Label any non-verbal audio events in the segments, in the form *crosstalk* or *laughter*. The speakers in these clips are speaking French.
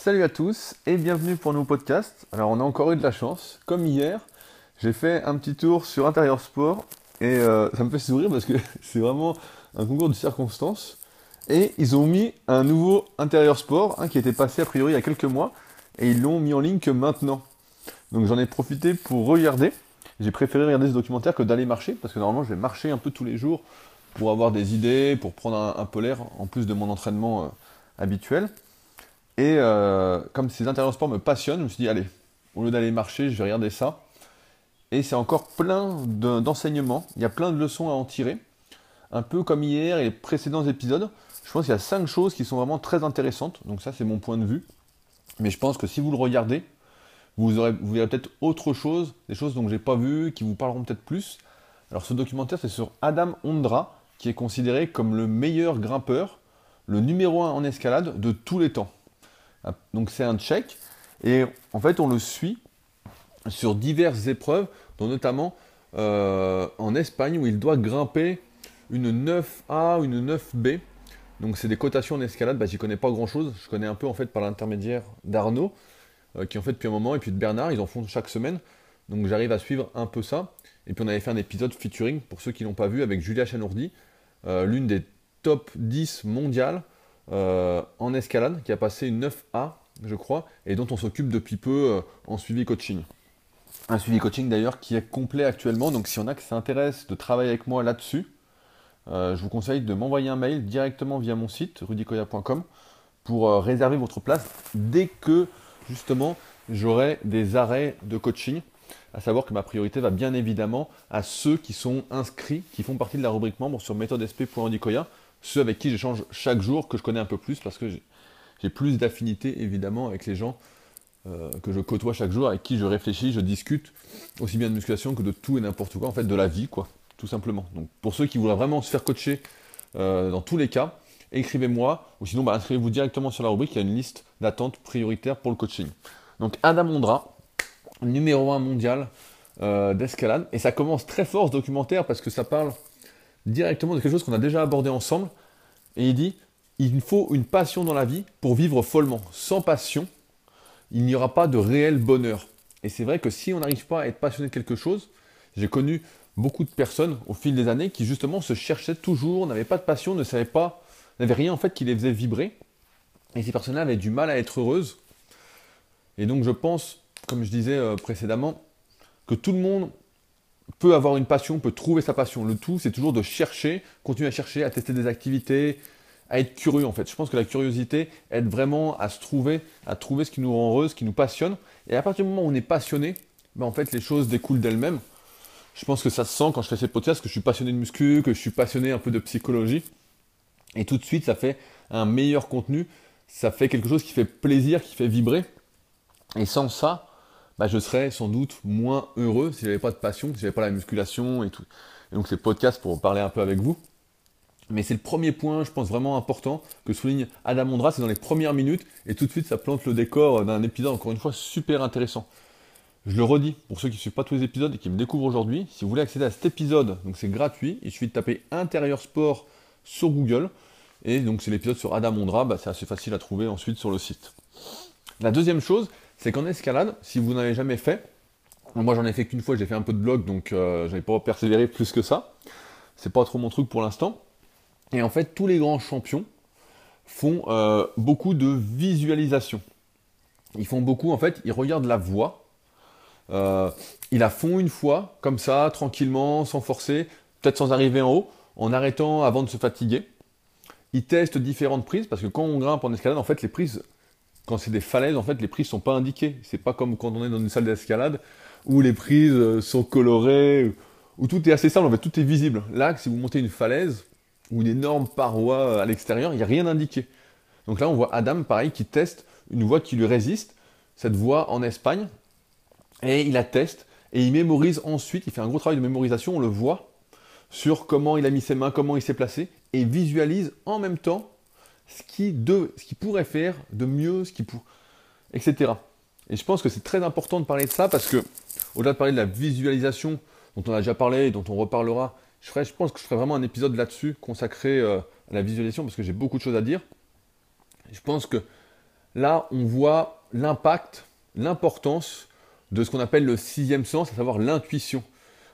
Salut à tous et bienvenue pour un nouveau podcast. Alors on a encore eu de la chance. Comme hier, j'ai fait un petit tour sur Intérieur Sport et euh, ça me fait sourire parce que *laughs* c'est vraiment un concours de circonstances. Et ils ont mis un nouveau Intérieur Sport hein, qui était passé a priori il y a quelques mois et ils l'ont mis en ligne que maintenant. Donc j'en ai profité pour regarder. J'ai préféré regarder ce documentaire que d'aller marcher parce que normalement je vais marcher un peu tous les jours pour avoir des idées, pour prendre un, peu l'air en plus de mon entraînement euh, habituel. Et euh, comme ces intérieurs sport me passionnent, je me suis dit, allez, au lieu d'aller marcher, je vais regarder ça. Et c'est encore plein d'enseignements, il y a plein de leçons à en tirer. Un peu comme hier et les précédents épisodes, je pense qu'il y a cinq choses qui sont vraiment très intéressantes. Donc ça, c'est mon point de vue. Mais je pense que si vous le regardez, vous, aurez, vous verrez peut-être autre chose, des choses dont je n'ai pas vu, qui vous parleront peut-être plus. Alors ce documentaire, c'est sur Adam Ondra, qui est considéré comme le meilleur grimpeur, le numéro un en escalade de tous les temps. Ah, donc c'est un tchèque, et en fait on le suit sur diverses épreuves, dont notamment euh, en Espagne où il doit grimper une 9A, une 9B. Donc c'est des cotations en escalade, bah, j'y connais pas grand chose, je connais un peu en fait par l'intermédiaire d'Arnaud, euh, qui en fait depuis un moment, et puis de Bernard, ils en font chaque semaine. Donc j'arrive à suivre un peu ça. Et puis on avait fait un épisode featuring, pour ceux qui l'ont pas vu, avec Julia Chanourdi, euh, l'une des top 10 mondiales euh, en escalade, qui a passé une 9A, je crois, et dont on s'occupe depuis peu euh, en suivi coaching. Un suivi coaching d'ailleurs qui est complet actuellement, donc si on a qui s'intéresse de travailler avec moi là-dessus, je vous conseille de m'envoyer un mail directement via mon site rudicoya.com pour réserver votre place dès que justement j'aurai des arrêts de coaching. À savoir que ma priorité va bien évidemment à ceux qui sont inscrits, qui font partie de la rubrique membre sur méthodesp.andicoya, ceux avec qui j'échange chaque jour, que je connais un peu plus, parce que j'ai plus d'affinité évidemment avec les gens euh, que je côtoie chaque jour, avec qui je réfléchis, je discute, aussi bien de musculation que de tout et n'importe quoi, en fait de la vie, quoi, tout simplement. Donc pour ceux qui voudraient vraiment se faire coacher euh, dans tous les cas, écrivez-moi, ou sinon bah, inscrivez-vous directement sur la rubrique, il y a une liste d'attente prioritaire pour le coaching. Donc Adam Ondra, numéro 1 mondial euh, d'escalade. Et ça commence très fort ce documentaire parce que ça parle directement de quelque chose qu'on a déjà abordé ensemble. Et il dit, il faut une passion dans la vie pour vivre follement. Sans passion, il n'y aura pas de réel bonheur. Et c'est vrai que si on n'arrive pas à être passionné de quelque chose, j'ai connu beaucoup de personnes au fil des années qui justement se cherchaient toujours, n'avaient pas de passion, ne savaient pas, n'avaient rien en fait qui les faisait vibrer. Et ces personnes-là avaient du mal à être heureuses. Et donc je pense comme je disais euh, précédemment, que tout le monde peut avoir une passion, peut trouver sa passion. Le tout, c'est toujours de chercher, continuer à chercher, à tester des activités, à être curieux en fait. Je pense que la curiosité aide vraiment à se trouver, à trouver ce qui nous rend heureux, ce qui nous passionne. Et à partir du moment où on est passionné, ben en fait les choses découlent d'elles-mêmes. Je pense que ça se sent quand je fais ces podcasts que je suis passionné de muscu, que je suis passionné un peu de psychologie. Et tout de suite, ça fait un meilleur contenu, ça fait quelque chose qui fait plaisir, qui fait vibrer. Et sans ça, bah, je serais sans doute moins heureux si j'avais pas de passion, si j'avais pas la musculation et tout. Et donc ces podcasts pour parler un peu avec vous. Mais c'est le premier point, je pense, vraiment important que souligne Adam Ondra, c'est dans les premières minutes, et tout de suite ça plante le décor d'un épisode, encore une fois, super intéressant. Je le redis, pour ceux qui ne suivent pas tous les épisodes et qui me découvrent aujourd'hui, si vous voulez accéder à cet épisode, donc c'est gratuit, il suffit de taper intérieur sport sur Google, et donc c'est l'épisode sur Adam Ondra, bah, c'est assez facile à trouver ensuite sur le site. La deuxième chose, c'est qu'en escalade, si vous n'avez jamais fait, moi j'en ai fait qu'une fois, j'ai fait un peu de blog, donc euh, je n'avais pas persévéré plus que ça. C'est pas trop mon truc pour l'instant. Et en fait, tous les grands champions font euh, beaucoup de visualisation. Ils font beaucoup, en fait, ils regardent la voie. Euh, ils la font une fois, comme ça, tranquillement, sans forcer, peut-être sans arriver en haut, en arrêtant avant de se fatiguer. Ils testent différentes prises, parce que quand on grimpe en escalade, en fait, les prises quand c'est des falaises, en fait, les prises sont pas indiquées. C'est pas comme quand on est dans une salle d'escalade où les prises euh, sont colorées, où tout est assez simple, en fait, tout est visible. Là, si vous montez une falaise ou une énorme paroi euh, à l'extérieur, il n'y a rien indiqué. Donc là, on voit Adam, pareil, qui teste une voie qui lui résiste, cette voie en Espagne, et il la teste, et il mémorise ensuite, il fait un gros travail de mémorisation, on le voit, sur comment il a mis ses mains, comment il s'est placé, et visualise en même temps ce qui, de, ce qui pourrait faire de mieux, etc. Et je pense que c'est très important de parler de ça parce que, au-delà de parler de la visualisation, dont on a déjà parlé et dont on reparlera, je pense que je ferai vraiment un épisode là-dessus consacré euh, à la visualisation parce que j'ai beaucoup de choses à dire. Je pense que là, on voit l'impact, l'importance de ce qu'on appelle le sixième sens, à savoir l'intuition.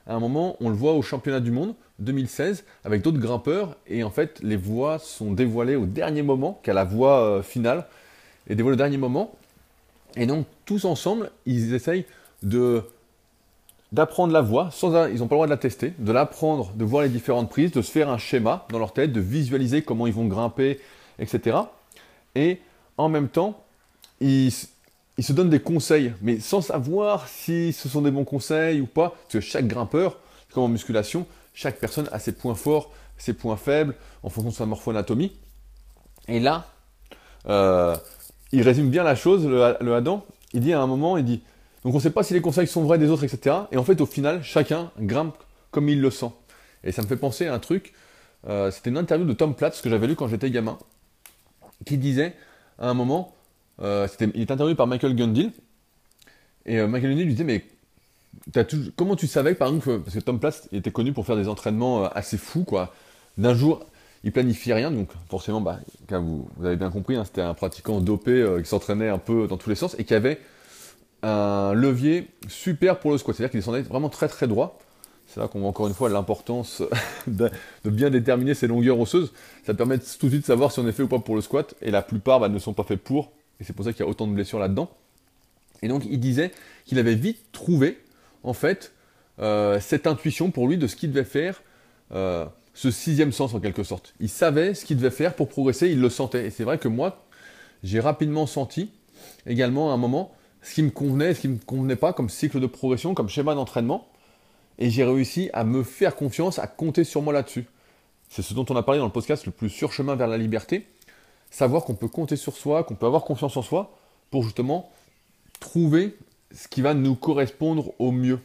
À un moment, on le voit au championnat du monde 2016 avec d'autres grimpeurs, et en fait, les voix sont dévoilées au dernier moment, qu'à la voix euh, finale, et dévoilées au dernier moment. Et donc, tous ensemble, ils essayent de d'apprendre la voix, sans, ils n'ont pas le droit de la tester, de l'apprendre, de voir les différentes prises, de se faire un schéma dans leur tête, de visualiser comment ils vont grimper, etc. Et en même temps, ils, se donnent des conseils, mais sans savoir si ce sont des bons conseils ou pas, parce que chaque grimpeur, comme en musculation, chaque personne a ses points forts, ses points faibles, en fonction de sa morpho-anatomie. Et là, euh, il résume bien la chose, le, le Adam. Il dit à un moment, il dit, donc on ne sait pas si les conseils sont vrais des autres, etc. Et en fait, au final, chacun grimpe comme il le sent. Et ça me fait penser à un truc. Euh, c'était une interview de Tom Platz que j'avais lu quand j'étais gamin, qui disait à un moment, euh, il est interviewé par Michael Gundil, et euh, Michael Gundil lui disait mais comment tu savais par exemple parce que Tom Platz était connu pour faire des entraînements assez fous quoi. D'un jour, il planifiait rien, donc forcément, bah, vous, vous, avez bien compris, hein, c'était un pratiquant dopé qui s'entraînait un peu dans tous les sens et qui avait un levier super pour le squat. C'est-à-dire qu'il descendait vraiment très très droit. C'est là qu'on voit encore une fois l'importance *laughs* de, bien déterminer ses longueurs osseuses. Ça permet tout de suite de savoir si on est fait ou pas pour le squat. Et la plupart bah, ne sont pas faits pour. Et c'est pour ça qu'il y a autant de blessures là-dedans. Et donc il disait qu'il avait vite trouvé, en fait, euh, cette intuition pour lui de ce qu'il devait faire, euh, ce sixième sens en quelque sorte. Il savait ce qu'il devait faire pour progresser, il le sentait. Et c'est vrai que moi, j'ai rapidement senti également à un moment ce qui me convenait ce qui ne me convenait pas comme cycle de progression, comme schéma d'entraînement. Et j'ai réussi à me faire confiance, à compter sur moi là-dessus. C'est ce dont on a parlé dans le podcast, le plus sûr chemin vers la liberté. Savoir qu'on peut compter sur soi, qu'on peut avoir confiance en soi pour justement trouver ce qui va nous correspondre au mieux.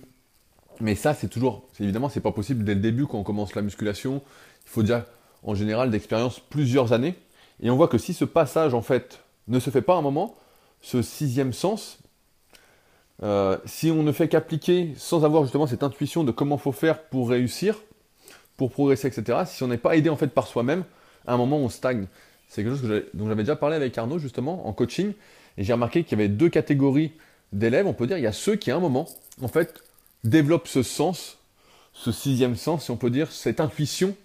Mais ça, c'est toujours, évidemment, c'est pas possible dès le début quand on commence la musculation. Il faut déjà, en général, d'expérience plusieurs années. Et on voit que si ce passage, en fait, ne se fait pas à un moment, ce sixième sens, euh, si on ne fait qu'appliquer sans avoir justement cette intuition de comment faut faire pour réussir, pour progresser, etc., si on n'est pas aidé en fait par soi-même, à un moment on stagne. C'est quelque chose dont j'avais déjà parlé avec Arnaud justement en coaching, et j'ai remarqué qu'il y avait deux catégories d'élèves. On peut dire il y a ceux qui à un moment en fait développent ce sens, ce sixième sens, si on peut dire cette intuition.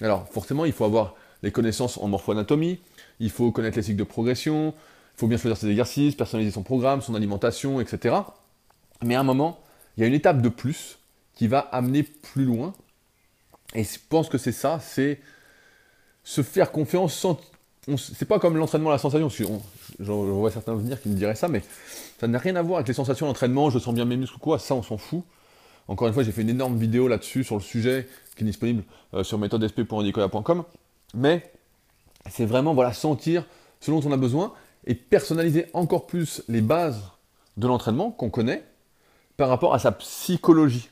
Alors forcément il faut avoir les connaissances en morpho-anatomie, il faut connaître les cycles de progression, il faut bien choisir ses exercices, personnaliser son programme, son alimentation, etc. Mais à un moment, il y a une étape de plus qui va amener plus loin. Et je pense que c'est ça, c'est se faire confiance. C'est pas comme l'entraînement la sensation. Je vois certains venir qui me diraient ça, mais ça n'a rien à voir avec les sensations d'entraînement. Je sens bien mes muscles ou quoi. Ça, on s'en fout. Encore une fois, j'ai fait une énorme vidéo là-dessus sur le sujet qui est disponible euh, sur méthodesp.nicolas.com. Mais c'est vraiment voilà sentir ce dont on a besoin et personnaliser encore plus les bases de l'entraînement qu'on connaît par rapport à sa psychologie,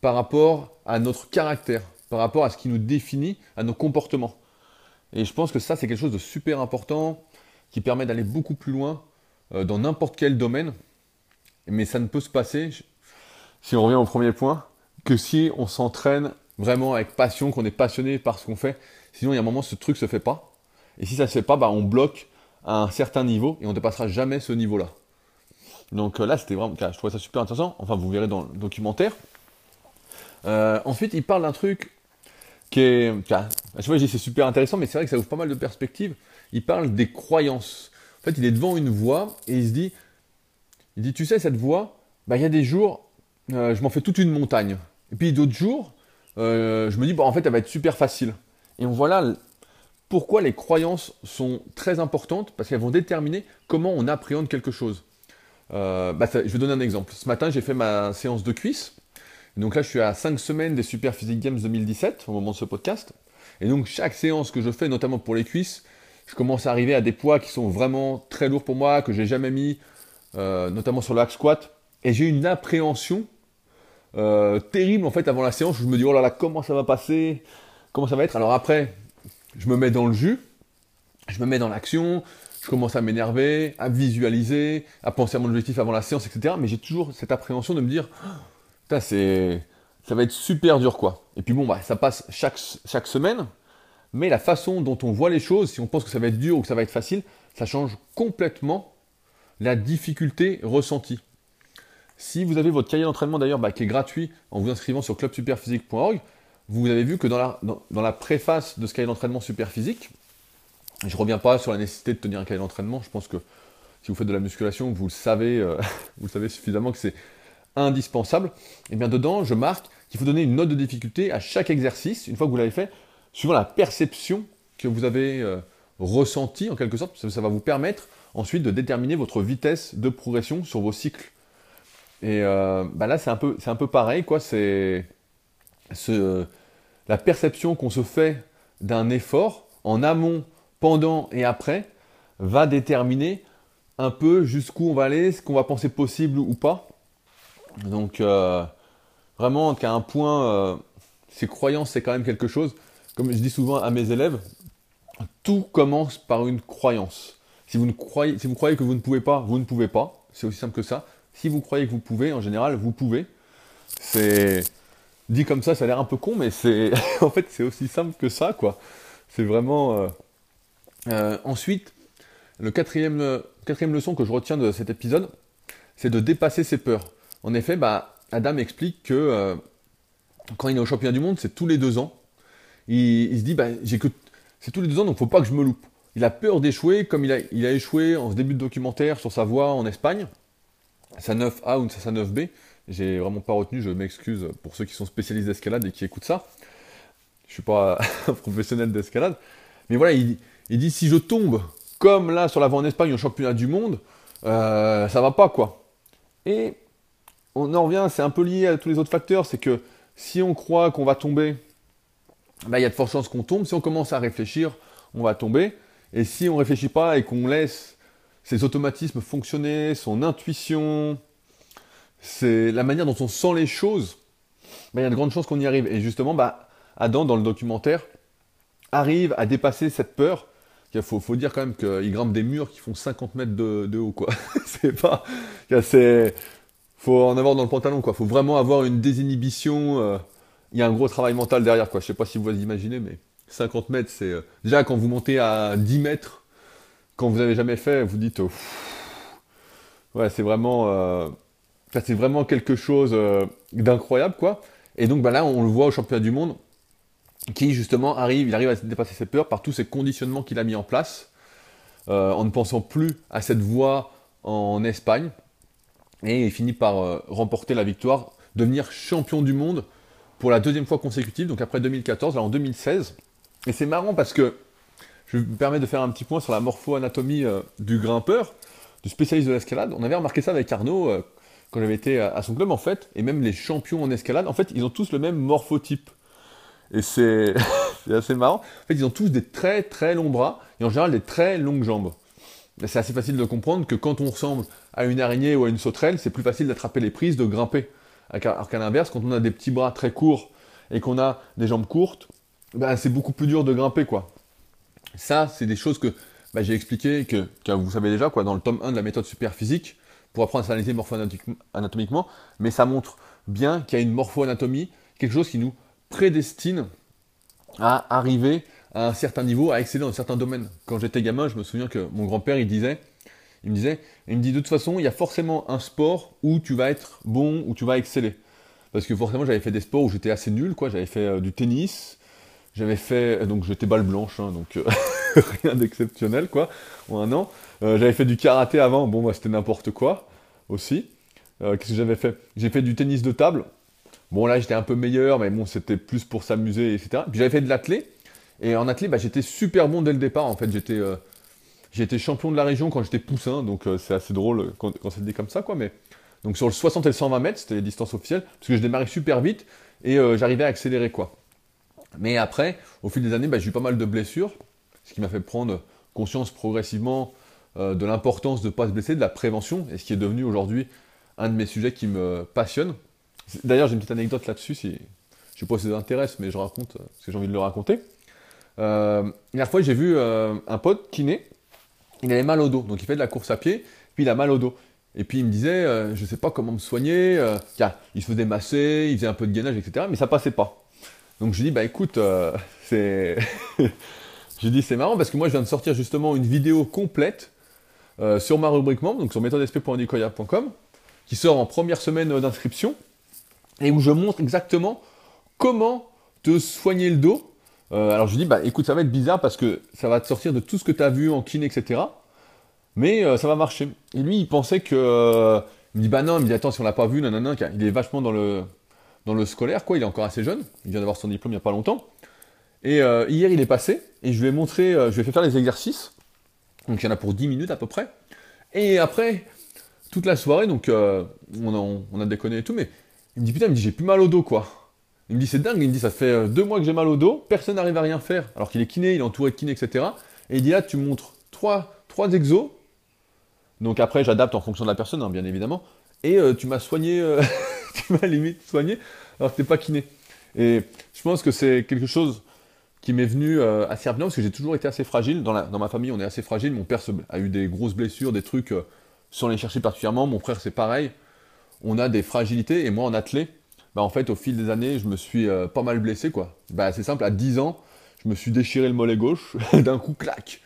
par rapport à notre caractère, par rapport à ce qui nous définit, à nos comportements. Et je pense que ça, c'est quelque chose de super important qui permet d'aller beaucoup plus loin euh, dans n'importe quel domaine. Mais ça ne peut se passer, si on revient au premier point, que si on s'entraîne vraiment avec passion, qu'on est passionné par ce qu'on fait. Sinon, il y a un moment, ce truc ne se fait pas. Et si ça ne se fait pas, bah, on bloque à un certain niveau et on ne dépassera jamais ce niveau-là. Donc euh, là, c'était vraiment, je trouvais ça super intéressant. Enfin, vous verrez dans le documentaire. Euh, ensuite, il parle d'un truc qui est, je vois, c'est super intéressant, mais c'est vrai que ça ouvre pas mal de perspectives. Il parle des croyances. En fait, il est devant une voie et il se dit, il dit, tu sais, cette voie, bah, il y a des jours, euh, je m'en fais toute une montagne. Et puis d'autres jours, je me dis, bah, en fait, elle va être super facile. Et on voit là pourquoi les croyances sont très importantes Parce qu'elles vont déterminer comment on appréhende quelque chose. Euh, bah, je vais donner un exemple. Ce matin, j'ai fait ma séance de cuisse. Donc là, je suis à 5 semaines des Super Physique Games 2017 au moment de ce podcast. Et donc, chaque séance que je fais, notamment pour les cuisses, je commence à arriver à des poids qui sont vraiment très lourds pour moi, que j'ai jamais mis, euh, notamment sur le hack squat. Et j'ai une appréhension euh, terrible en fait avant la séance. Où je me dis oh là là, comment ça va passer? Comment ça va être? Alors après, je me mets dans le jus, je me mets dans l'action, je commence à m'énerver, à visualiser, à penser à mon objectif avant la séance, etc. Mais j'ai toujours cette appréhension de me dire, c'est, ça va être super dur, quoi. Et puis bon, bah, ça passe chaque, chaque semaine, mais la façon dont on voit les choses, si on pense que ça va être dur ou que ça va être facile, ça change complètement la difficulté ressentie. Si vous avez votre cahier d'entraînement d'ailleurs bah, qui est gratuit en vous inscrivant sur clubsuperphysique.org, vous avez vu que dans la, dans, la préface de ce cahier d'entraînement Superphysique, je ne reviens pas sur la nécessité de tenir un cahier d'entraînement, je pense que si vous faites de la musculation, vous le savez, euh, *laughs* vous savez suffisamment que c'est indispensable. Et bien dedans, je marque qu'il faut donner une note de difficulté à chaque exercice, une fois que vous l'avez fait, suivant la perception que vous avez euh, ressentie en quelque sorte. Ça, va vous permettre ensuite de déterminer votre vitesse de progression sur vos cycles. Et euh, bah là, c'est un, peu, un peu pareil, quoi. C'est la perception qu'on se fait d'un effort en amont, pendant et après va déterminer un peu jusqu'où on va aller, ce qu'on va penser possible ou pas. Donc, euh, vraiment, qu'à un point, euh, ces croyances, c'est quand même quelque chose. Comme je dis souvent à mes élèves, tout commence par une croyance. Si vous, croyez, que vous ne pouvez pas, vous ne pouvez pas. C'est aussi simple que ça. Si vous croyez que vous pouvez, en général, vous pouvez. C'est dit comme ça, ça a l'air un peu con, mais c'est *laughs* en fait c'est aussi simple que ça, quoi. C'est vraiment. Euh, ensuite, le quatrième leçon que je retiens de cet épisode, c'est de dépasser ses peurs. En effet, bah, Adam explique que euh, quand il est au championnat du monde, c'est tous les deux ans. Il, se dit, bah, que c'est tous les deux ans, donc faut pas que je me loupe. Il a peur d'échouer, comme il a, il échoué en ce début de documentaire sur sa voie en Espagne, sa 9A ou sa 9B. J'ai vraiment pas retenu, je m'excuse pour ceux qui sont spécialistes d'escalade et qui écoutent ça. Je suis pas *laughs* un professionnel d'escalade. Mais voilà, il, il dit si je tombe comme là sur l'avant en Espagne au championnat du monde, euh, ça va pas quoi. Et on en revient, c'est un peu lié à tous les autres facteurs, c'est que si on croit qu'on va tomber, bah, il y a de fortes chances qu'on tombe. Si on commence à réfléchir, on va tomber. Et si on ne réfléchit pas et qu'on laisse ses automatismes fonctionner, son intuition, c'est la manière dont on sent les choses, bah, il y a de grandes chances qu'on y arrive. Et justement, bah, Adam, dans le documentaire, arrive à dépasser cette peur il faut, dire quand même qu'il grimpe des murs qui font 50 mètres de, haut, *laughs* c'est pas. C'est. Faut en avoir dans le pantalon, quoi. Faut vraiment avoir une désinhibition. Euh, il y a un gros travail mental derrière, quoi. Je sais pas si vous vous imaginez, mais 50 mètres, c'est. Euh, déjà, quand vous montez à 10 mètres, quand vous avez jamais fait, vous dites. Oh, ouais, c'est vraiment. Euh, c'est vraiment quelque chose d'incroyable, quoi. Et donc, bah là, on le voit au championnat du monde qui justement arrive, il arrive à dépasser ses peurs par tous ces conditionnements qu'il a mis en place, en ne pensant plus à cette voie en Espagne, et il finit par euh, remporter la victoire, devenir champion du monde pour la deuxième fois consécutive, donc après 2014, là en 2016. Et c'est marrant parce que je me permets de faire un petit point sur la morpho-anatomie euh, du grimpeur, du spécialiste de l'escalade. On avait remarqué ça avec Arnaud quand j'avais été à son club en fait, et même les champions en escalade, en fait, ils ont tous le même morphotype. Et c'est *laughs* assez marrant. En fait, ils ont tous des très très longs bras et en général des très longues jambes. C'est assez facile de comprendre que quand on ressemble à une araignée ou à une sauterelle, c'est plus facile d'attraper les prises, de grimper. Alors qu'à l'inverse, quand on a des petits bras très courts et qu'on a des jambes courtes, ben, c'est beaucoup plus dur de grimper, quoi. Ça, c'est des choses que ben, j'ai expliqué, que, vous savez déjà, quoi, dans le tome 1 de la méthode super physique, pour apprendre à s'analyser morpho-anatomiquement, mais ça montre bien qu'il y a une morpho-anatomie, quelque chose qui nous prédestine à arriver à un certain niveau, à exceller dans un certain domaine. Quand j'étais gamin, je me souviens que mon grand-père, il disait, il me disait, il me dit de toute façon, il y a forcément un sport où tu vas être bon, où tu vas exceller. Parce que forcément, j'avais fait des sports où j'étais assez nul, quoi. J'avais fait euh, du tennis, j'avais fait, donc j'étais balle blanche, hein, donc euh, *laughs* rien d'exceptionnel, quoi, un an. Euh, j'avais fait du karaté avant, bon, c'était n'importe quoi aussi. Qu'est-ce que j'avais fait? J'ai fait du tennis de table, Bon, là, j'étais un peu meilleur, mais bon, c'était plus pour s'amuser, etc. Puis j'avais fait de l'athlé. Et en athlé, bah, j'étais super bon dès le départ. En fait, j'étais euh, j'étais champion de la région quand j'étais poussin. Donc, euh, c'est assez drôle quand, quand c'est dit comme ça, quoi. Mais donc, sur le 60 et le 120 mètres, c'était les distances officielles. Parce que je démarrais super vite et euh, j'arrivais à accélérer, quoi. Mais après, au fil des années, bah, j'ai eu pas mal de blessures. Ce qui m'a fait prendre conscience progressivement de l'importance de ne pas se blesser, de la prévention. Et ce qui est devenu aujourd'hui un de mes sujets qui me passionne. D'ailleurs, j'ai une petite anecdote là-dessus, si, je ne sais pas si ça intéresse, mais je raconte, euh, parce que j'ai envie de le raconter. Euh, la dernière fois, j'ai vu euh, un pote kiné, il avait mal au dos, donc il fait de la course à pied, puis il a mal au dos. Et puis il me disait, je ne sais pas comment me soigner, il se faisait masser, il faisait un peu de gainage, etc., mais ça passait pas. Donc je lui dis, bah écoute, *laughs* c'est... *laughs* j'ai dit c'est marrant parce que moi je viens de sortir justement une vidéo complète euh, sur ma rubrique donc sur méthodesp.nicoya.com, qui sort en première semaine d'inscription, et où je montre exactement comment te soigner le dos. Euh, alors je lui dis, bah écoute, ça va être bizarre parce que ça va te sortir de tout ce que tu as vu en kiné, etc. Mais euh, ça va marcher. Et lui, il pensait que... il me dit, bah non, il me dit, attends, si on l'a pas vu, nanana, il est vachement dans le, dans le scolaire, quoi, il est encore assez jeune, il vient d'avoir son diplôme il n'y a pas longtemps. Et hier, il est passé, et je lui ai montré, je lui ai fait faire les exercices. Donc il y en a pour 10 minutes à peu près. Et après, toute la soirée, donc euh, on, a, déconné et tout, mais il me dit putain, il me dit j'ai plus mal au dos quoi. Il me dit c'est dingue, il me dit ça fait euh, deux mois que j'ai mal au dos, personne n'arrive à rien faire. Alors qu'il est kiné, il est entouré de kiné, etc. Et il dit là tu montres trois, trois exos. Donc après j'adapte en fonction de la personne, hein, bien évidemment. Et euh, tu m'as soigné, *laughs* tu m'as limite soigné alors que t'es pas kiné. Et je pense que c'est quelque chose qui m'est venu euh, assez rapidement parce que j'ai toujours été assez fragile. Dans, la, dans, ma famille, on est assez fragile. Mon père a eu des grosses blessures, des trucs euh, sans les chercher particulièrement. Mon frère, c'est pareil. On a des fragilités. Et moi, en athlète, bah, en fait, au fil des années, je me suis euh, pas mal blessé. quoi. Bah, c'est simple, à 10 ans, je me suis déchiré le mollet gauche. *laughs* D'un coup, clac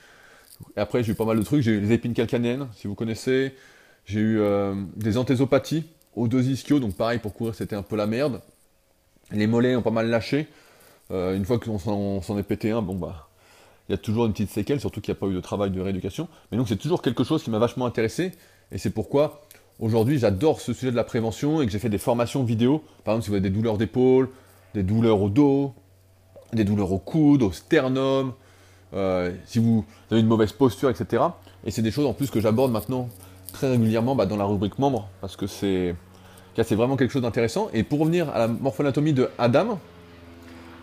après, j'ai eu pas mal de trucs. J'ai eu les épines calcanéennes, si vous connaissez. J'ai eu des anthésopathies aux deux ischios. Donc, pareil, pour courir, c'était un peu la merde. Les mollets ont pas mal lâché. Euh, une fois qu'on s'en est pété un, bon bah, il y a toujours une petite séquelle, surtout qu'il n'y a pas eu de travail de rééducation. Mais donc c'est toujours quelque chose qui m'a vachement intéressé, et c'est pourquoi aujourd'hui j'adore ce sujet de la prévention et que j'ai fait des formations vidéo. Par exemple, si vous avez des douleurs d'épaule, des douleurs au dos, des douleurs au coude, au sternum, euh, si vous avez une mauvaise posture, etc. Et c'est des choses en plus que j'aborde maintenant très régulièrement bah, dans la rubrique membre, parce que c'est vraiment quelque chose d'intéressant. Et pour revenir à la morphonatomie de Adam,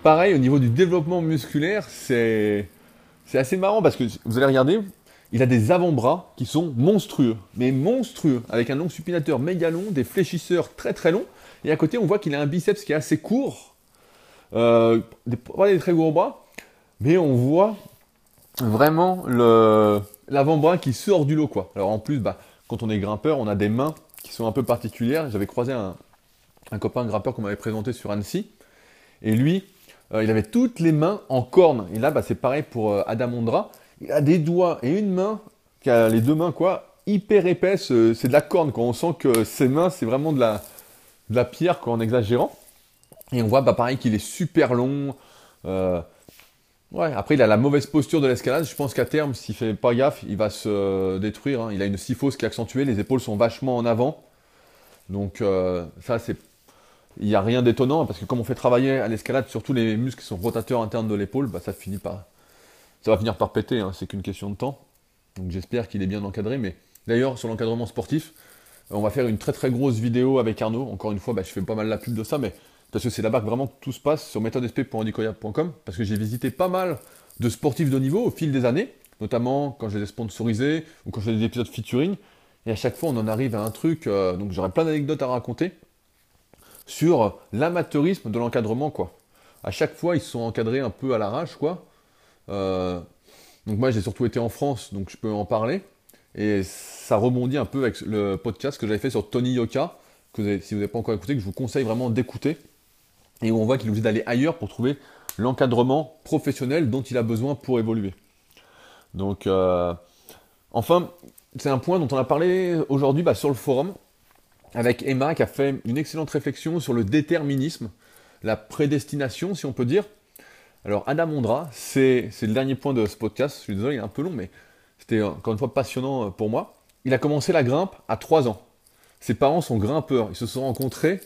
Pareil, au niveau du développement musculaire, c'est assez marrant parce que vous allez regarder, il a des avant-bras qui sont monstrueux, mais monstrueux, avec un long supinateur méga long, des fléchisseurs très très longs, et à côté on voit qu'il a un biceps qui est assez court, euh, pas des très gros bras, mais on voit vraiment l'avant-bras qui sort du lot. Alors en plus, bah, quand on est grimpeur, on a des mains qui sont un peu particulières. J'avais croisé un, copain grimpeur qu'on m'avait présenté sur Annecy, et lui, euh, il avait toutes les mains en cornes. Et là, bah, c'est pareil pour euh, Adam Ondra. Il a des doigts et une main, qui a les deux mains, quoi, hyper épaisses. Euh, c'est de la corne, quoi. On sent que ses mains, c'est vraiment de la, pierre, quoi, en exagérant. Et on voit, bah, pareil, qu'il est super long. Ouais, après, il a la mauvaise posture de l'escalade. Je pense qu'à terme, s'il fait pas gaffe, il va se détruire. Hein. Il a une syphose qui est accentuée. Les épaules sont vachement en avant. Donc, ça, c'est il n'y a rien d'étonnant parce que comme on fait travailler à l'escalade surtout les muscles qui sont rotateurs internes de l'épaule, bah, ça finit par, ça va finir par péter. Hein, c'est qu'une question de temps. Donc j'espère qu'il est bien encadré. Mais d'ailleurs sur l'encadrement sportif, on va faire une très très grosse vidéo avec Arnaud. Encore une fois, bah, je fais pas mal la pub de ça, mais parce que c'est là-bas que vraiment tout se passe sur méthodesp.andicoya.com parce que j'ai visité pas mal de sportifs de niveau au fil des années, notamment quand je les ai sponsorisés ou quand je fais des épisodes featuring. Et à chaque fois, on en arrive à un truc. Euh, donc j'aurais plein d'anecdotes à raconter sur l'amateurisme de l'encadrement, quoi. À chaque fois, ils sont encadrés un peu à l'arrache, quoi. Euh, donc moi, j'ai surtout été en France, donc je peux en parler. Et ça rebondit un peu avec le podcast que j'avais fait sur Tony Yoka, que si vous n'avez pas encore écouté, que je vous conseille vraiment d'écouter. Et où on voit qu'il vous aide d'aller ailleurs pour trouver l'encadrement professionnel dont il a besoin pour évoluer. Donc, euh, enfin, c'est un point dont on a parlé aujourd'hui bah, sur le forum avec Emma qui a fait une excellente réflexion sur le déterminisme, la prédestination, si on peut dire. Alors, Adam Ondra, c'est le dernier point de ce podcast. Je suis désolé, il est un peu long, mais c'était encore une fois passionnant euh, pour moi. Il a commencé la grimpe à 3 ans. Ses parents sont grimpeurs. Ils se sont rencontrés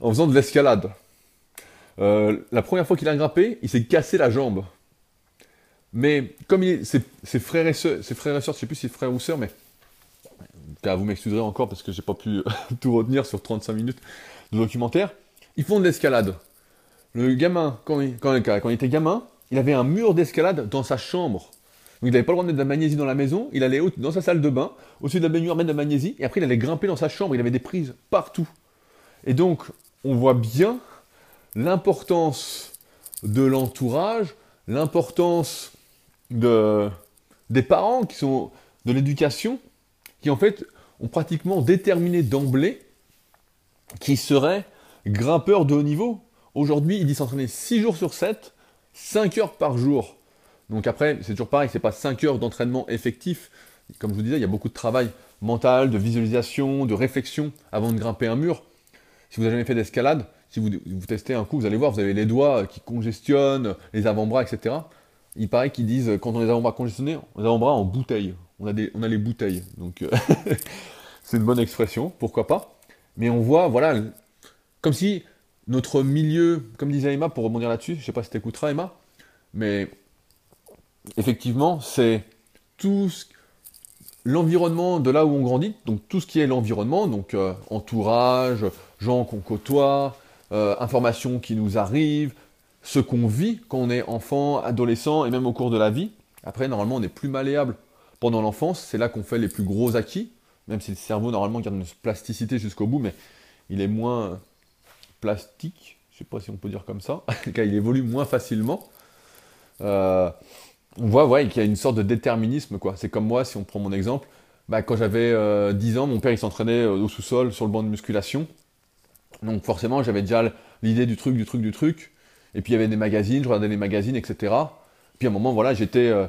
en faisant de l'escalade. Euh, la première fois qu'il a grimpé, il s'est cassé la jambe. Mais comme il, ses, frères et sœurs, ses frères et je sais plus si frères ou sœurs, mais vous m'excuserez encore parce que j'ai pas pu *laughs* tout retenir sur 35 minutes de documentaire, ils font de l'escalade. Le gamin, quand il, était gamin, il avait un mur d'escalade dans sa chambre. Donc il n'avait pas le droit de mettre de la magnésie dans la maison, il allait dans sa salle de bain, au-dessus de la baignoire mettre de la magnésie, et après il allait grimper dans sa chambre, il avait des prises partout. Et donc, on voit bien l'importance de l'entourage, l'importance de, des parents qui sont de l'éducation qui en fait ont pratiquement déterminé d'emblée qui serait grimpeur de haut niveau. Aujourd'hui, il dit s'entraîner 6 jours sur 7, 5 heures par jour. Donc après, c'est toujours pareil, c'est pas 5 heures d'entraînement effectif. Comme je vous disais, il y a beaucoup de travail mental, de visualisation, de réflexion avant de grimper un mur. Si vous n'avez jamais fait d'escalade, si vous, vous, testez un coup, vous allez voir, vous avez les doigts qui congestionnent, les avant-bras, etc. Il paraît qu'ils disent, quand on a les avant-bras congestionnés, les avant-bras en bouteille. On a, des, on a les bouteilles. Donc, euh, *laughs* c'est une bonne expression, pourquoi pas. Mais on voit, voilà, comme si notre milieu, comme disait Emma, pour rebondir là-dessus, je sais pas si tu écouteras Emma, mais effectivement, c'est tout l'environnement de là où on grandit, donc tout ce qui est l'environnement, donc euh, entourage, gens qu'on côtoie, euh, informations qui nous arrivent, ce qu'on vit quand on est enfant, adolescent et même au cours de la vie. Après, normalement, on est plus malléable pendant l'enfance, c'est là qu'on fait les plus gros acquis, même si le cerveau, normalement, garde une plasticité jusqu'au bout, mais il est moins plastique, je sais pas si on peut dire comme ça, *laughs* car il évolue moins facilement. Euh, on voit qu'il y a une sorte de déterminisme. C'est comme moi, si on prend mon exemple, bah, quand j'avais 10 euh, ans, mon père il s'entraînait au sous-sol sur le banc de musculation. Donc forcément, j'avais déjà l'idée du truc, du truc, du truc. Et puis il y avait des magazines, je regardais les magazines, etc. Puis à un moment, voilà, j'étais. Euh,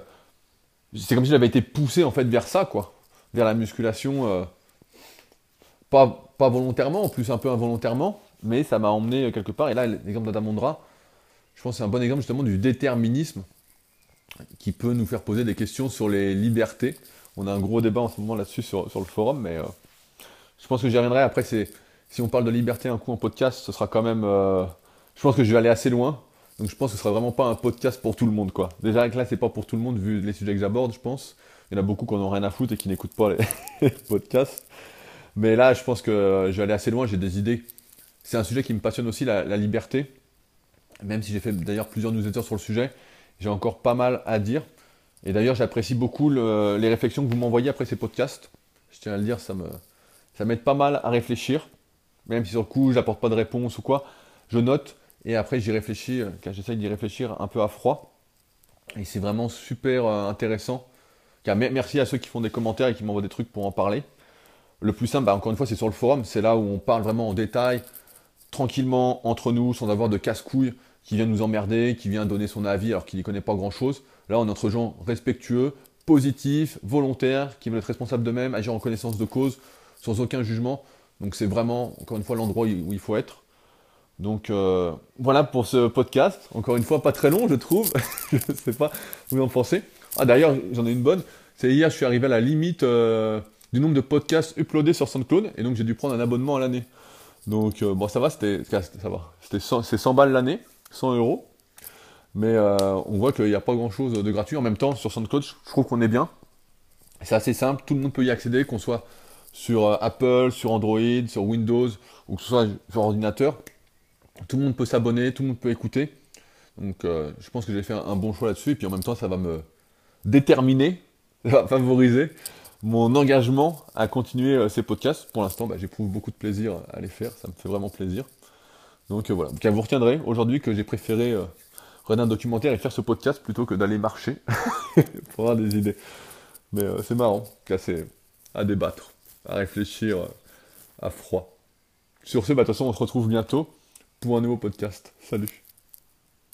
c'est comme si j'avais été poussé en fait vers ça, quoi. Vers la musculation. Euh, pas, pas volontairement, en plus un peu involontairement, mais ça m'a emmené euh, quelque part. Et là, l'exemple d'Adamondra, je pense que c'est un bon exemple justement du déterminisme qui peut nous faire poser des questions sur les libertés. On a un gros débat en ce moment là-dessus sur, sur, le forum, mais je pense que j'y reviendrai. Après, si on parle de liberté un coup en podcast, ce sera quand même. Euh, je pense que je vais aller assez loin. Donc je pense que ce sera vraiment pas un podcast pour tout le monde, quoi. Déjà là, c'est pas pour tout le monde vu les sujets que j'aborde, je pense. Il y en a beaucoup qui n'ont rien à foutre et qui n'écoutent pas les, *laughs* podcasts. Mais là, je pense que je vais aller assez loin. J'ai des idées. C'est un sujet qui me passionne aussi, la, liberté. Même si j'ai fait d'ailleurs plusieurs newsletters sur le sujet, j'ai encore pas mal à dire. Et d'ailleurs, j'apprécie beaucoup les réflexions que vous m'envoyez après ces podcasts. Je tiens à le dire, ça me, ça m'aide pas mal à réfléchir. Même si sur le coup, j'apporte pas de réponse ou quoi, je note et après j'y réfléchis, euh, car j'essaye d'y réfléchir un peu à froid. Et c'est vraiment super euh, intéressant. Merci à ceux qui font des commentaires et qui m'envoient des trucs pour en parler. Le plus simple, bah, encore une fois, c'est sur le forum. C'est là où on parle vraiment en détail, tranquillement, entre nous, sans avoir de casse-couilles qui vient nous emmerder, qui vient donner son avis alors qu'il n'y connaît pas grand-chose. Là, on est entre gens respectueux, positifs, volontaires, qui veulent être responsables d'eux-mêmes, agir en connaissance de cause, sans aucun jugement. Donc c'est vraiment, encore une fois, l'endroit où il faut être. Donc euh, voilà pour ce podcast. Encore une fois, pas très long, je trouve. *laughs* je ne sais pas vous en pensez. Ah d'ailleurs, j'en ai une bonne. C'est hier, je suis arrivé à la limite euh, du nombre de podcasts uploadés sur SoundCloud, et donc j'ai dû prendre un abonnement à l'année. Donc euh, bon, ça va, c'était ça va. C'était c'est 100 balles l'année, 100 euros. Mais on voit qu'il n'y a pas grand-chose de gratuit. En même temps, sur SoundCloud, je trouve qu'on est bien. C'est assez simple, tout le monde peut y accéder, qu'on soit sur euh, Apple, sur Android, sur Windows, ou que ce soit sur ordinateur. Tout le monde peut s'abonner, tout le monde peut écouter. Donc euh, je pense que j'ai fait un, bon choix là-dessus. Et puis en même temps, ça va me déterminer, *laughs* ça va favoriser mon engagement à continuer euh, ces podcasts. Pour l'instant, bah, j'éprouve beaucoup de plaisir à les faire. Ça me fait vraiment plaisir. Donc voilà. Donc, vous retiendrez aujourd'hui que j'ai préféré regarder un documentaire et faire ce podcast plutôt que d'aller marcher *laughs* pour avoir des idées. Mais c'est marrant. C'est à débattre à réfléchir euh, à froid. Sur ce, bah, de toute façon, on se retrouve bientôt pour un nouveau podcast. Salut